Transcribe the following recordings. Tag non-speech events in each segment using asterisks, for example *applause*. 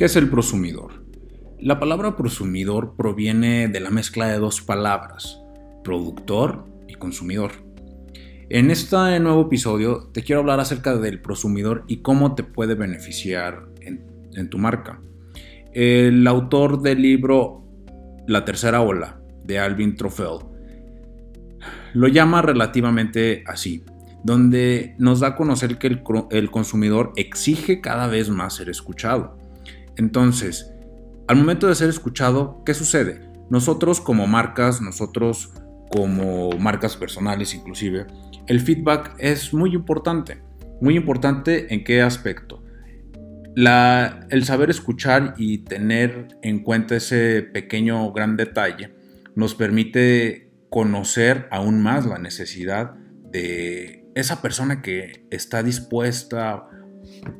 ¿Qué es el prosumidor? La palabra prosumidor proviene de la mezcla de dos palabras, productor y consumidor. En este nuevo episodio te quiero hablar acerca del prosumidor y cómo te puede beneficiar en, tu marca. El autor del libro La tercera ola de Alvin Trofel lo llama relativamente así, donde nos da a conocer que el consumidor exige cada vez más ser escuchado entonces, al momento de ser escuchado, ¿qué sucede? Nosotros como marcas, nosotros como marcas personales inclusive, el feedback es muy importante. Muy importante en qué aspecto. el saber escuchar y tener en cuenta ese pequeño gran detalle nos permite conocer aún más la necesidad de esa persona que está dispuesta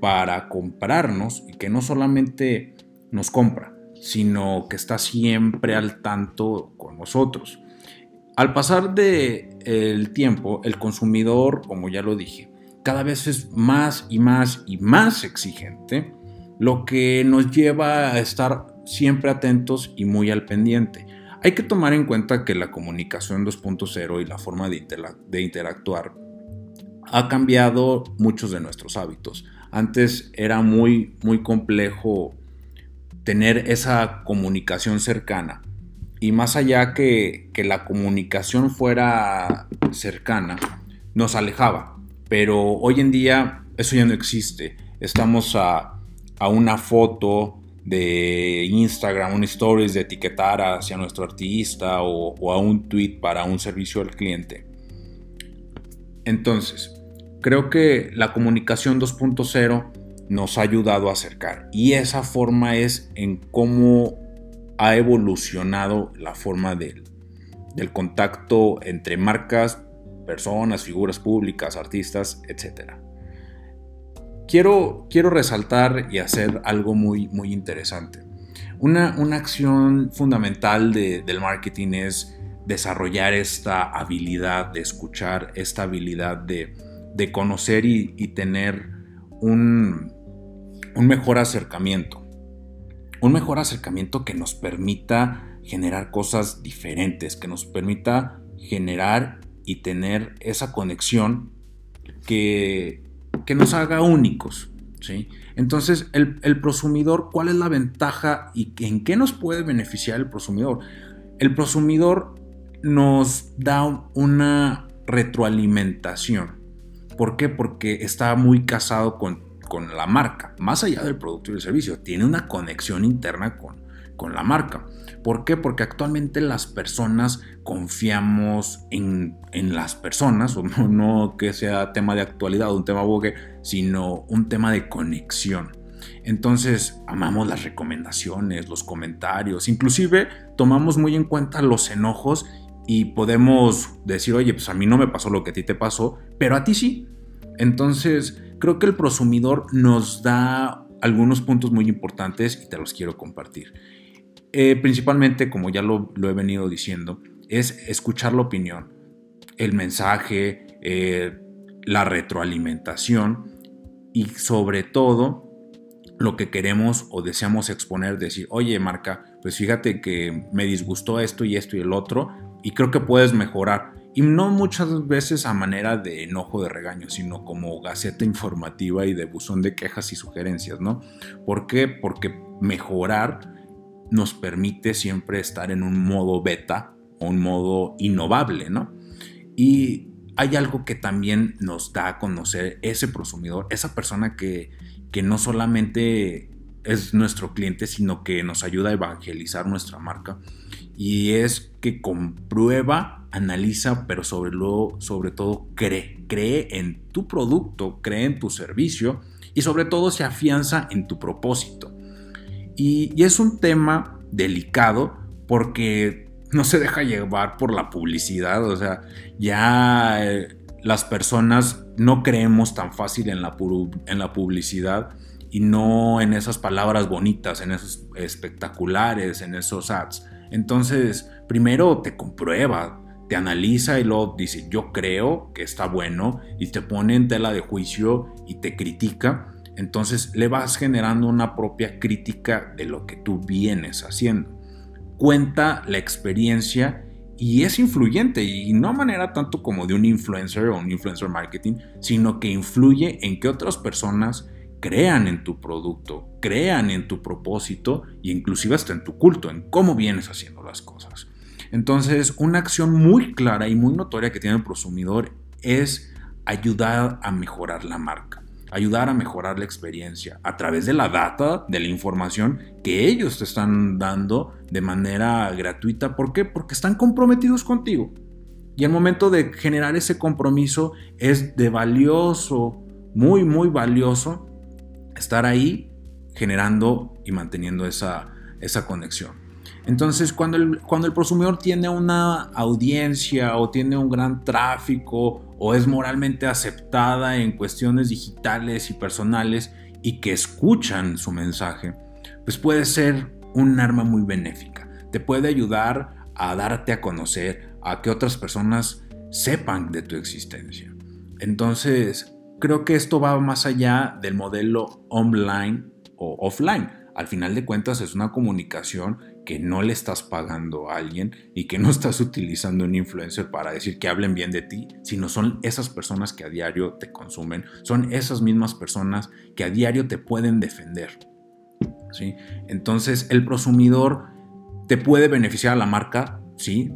para comprarnos y que no solamente nos compra, sino que está siempre al tanto con nosotros. Al pasar del el tiempo, el consumidor, como ya lo dije, cada vez es más y más y más exigente, lo que nos lleva a estar siempre atentos y muy al pendiente. Hay que tomar en cuenta que la comunicación 2.0 y la forma de, de interactuar ha cambiado muchos de nuestros hábitos. Antes era muy, muy complejo tener esa comunicación cercana. Y más allá que, que la comunicación fuera cercana, nos alejaba. Pero hoy en día eso ya no existe. Estamos a, a una foto de Instagram, un stories de etiquetar hacia nuestro artista o, o, a un tweet para un servicio al cliente. Entonces, Creo que la comunicación 2.0 nos ha ayudado a acercar y esa forma es en cómo ha evolucionado la forma del, contacto entre marcas, personas, figuras públicas, artistas, etc. Quiero, quiero resaltar y hacer algo muy, muy interesante. Una, una acción fundamental del marketing es desarrollar esta habilidad de escuchar, esta habilidad de, de conocer y, tener un, un mejor acercamiento. Un mejor acercamiento que nos permita generar cosas diferentes, que nos permita generar y tener esa conexión que, que nos haga únicos. ¿sí? Entonces, el, el, prosumidor, ¿cuál es la ventaja y en qué nos puede beneficiar el prosumidor? El prosumidor nos da una retroalimentación. ¿Por qué? Porque está muy casado con, con la marca, más allá del producto y el servicio, tiene una conexión interna con, con la marca. ¿Por qué? Porque actualmente las personas confiamos en, en las personas, *laughs* no, no, que sea tema de actualidad un tema bogue, sino un tema de conexión. Entonces, amamos las recomendaciones, los comentarios, inclusive tomamos muy en cuenta los enojos y podemos decir, oye, pues a mí no me pasó lo que a ti te pasó, pero a ti sí. Entonces, creo que el prosumidor nos da algunos puntos muy importantes y te los quiero compartir. Eh, principalmente, como ya lo, he venido diciendo, es escuchar la opinión, el mensaje, eh, la retroalimentación y sobre todo lo que queremos o deseamos exponer, decir, oye marca, pues fíjate que me disgustó esto y esto y el otro, y creo que puedes mejorar. Y no muchas veces a manera de enojo de regaño, sino como gaceta informativa y de buzón de quejas y sugerencias, ¿no? ¿Por qué? Porque mejorar nos permite siempre estar en un modo beta o un modo innovable, ¿no? Y hay algo que también nos da a conocer ese prosumidor, esa persona que, que no solamente es nuestro cliente, sino que nos ayuda a evangelizar nuestra marca. Y es que comprueba, analiza, pero sobre, lo, sobre todo cree. Cree en tu producto, cree en tu servicio y sobre todo se afianza en tu propósito. Y, y es un tema delicado porque no se deja llevar por la publicidad. O sea, ya eh, las personas no creemos tan fácil en la, en la publicidad y no en esas palabras bonitas, en esos espectaculares, en esos ads. Entonces, primero te comprueba, te analiza y luego dice, yo creo que está bueno y te pone en tela de juicio y te critica. Entonces le vas generando una propia crítica de lo que tú vienes haciendo. Cuenta la experiencia y es influyente y no manera tanto como de un influencer o un influencer marketing, sino que influye en que otras personas crean en tu producto, crean en tu propósito e inclusive hasta en tu culto, en cómo vienes haciendo las cosas. Entonces, una acción muy clara y muy notoria que tiene el prosumidor es ayudar a mejorar la marca, ayudar a mejorar la experiencia a través de la data, de la información que ellos te están dando de manera gratuita. ¿Por qué? Porque están comprometidos contigo. Y el momento de generar ese compromiso es de valioso, muy, muy valioso estar ahí generando y manteniendo esa, esa conexión. Entonces, cuando el, cuando el prosumidor tiene una audiencia o tiene un gran tráfico o es moralmente aceptada en cuestiones digitales y personales y que escuchan su mensaje, pues puede ser un arma muy benéfica. Te puede ayudar a darte a conocer, a que otras personas sepan de tu existencia. Entonces, creo que esto va más allá del modelo online o offline. Al final de cuentas es una comunicación que no le estás pagando a alguien y que no estás utilizando un influencer para decir que hablen bien de ti, sino son esas personas que a diario te consumen, son esas mismas personas que a diario te pueden defender. ¿sí? Entonces el prosumidor te puede beneficiar a la marca, sí,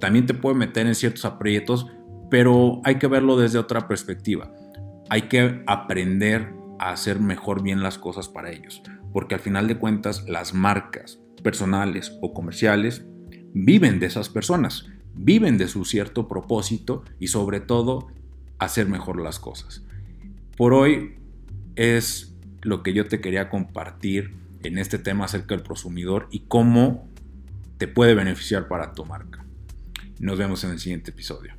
también te puede meter en ciertos aprietos, pero hay que verlo desde otra perspectiva hay que aprender a hacer mejor bien las cosas para ellos, porque al final de cuentas las marcas personales o comerciales viven de esas personas, viven de su cierto propósito y sobre todo hacer mejor las cosas. Por hoy es lo que yo te quería compartir en este tema acerca del prosumidor y cómo te puede beneficiar para tu marca. Nos vemos en el siguiente episodio.